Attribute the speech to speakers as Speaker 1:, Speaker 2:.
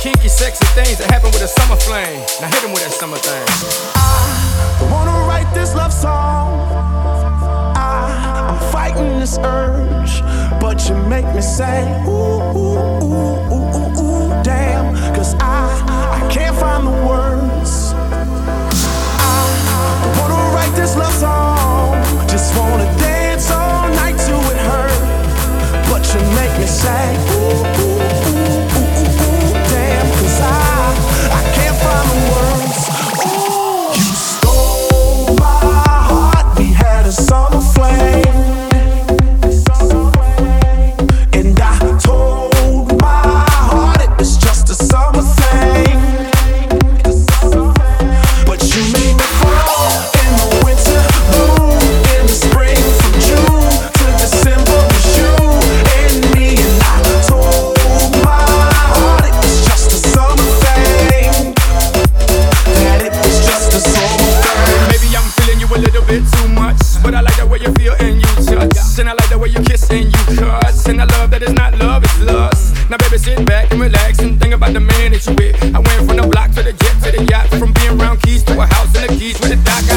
Speaker 1: kinky, sexy things that happen with a summer flame. Now hit him with that summer thing.
Speaker 2: I wanna write this love song. I, I'm fighting this urge, but you make me say, ooh, ooh, ooh, ooh, ooh, ooh, damn. Cause I, I can't find the words. I wanna write this love song. Just wanna dance all night till it hurts. But you make me say, ooh, ooh.
Speaker 1: lost in a love that is not love, it's lust. Now, baby, sit back and relax and think about the man that you with. I went from the block to the jet to the yacht, from being round keys to a house in the keys with a dock.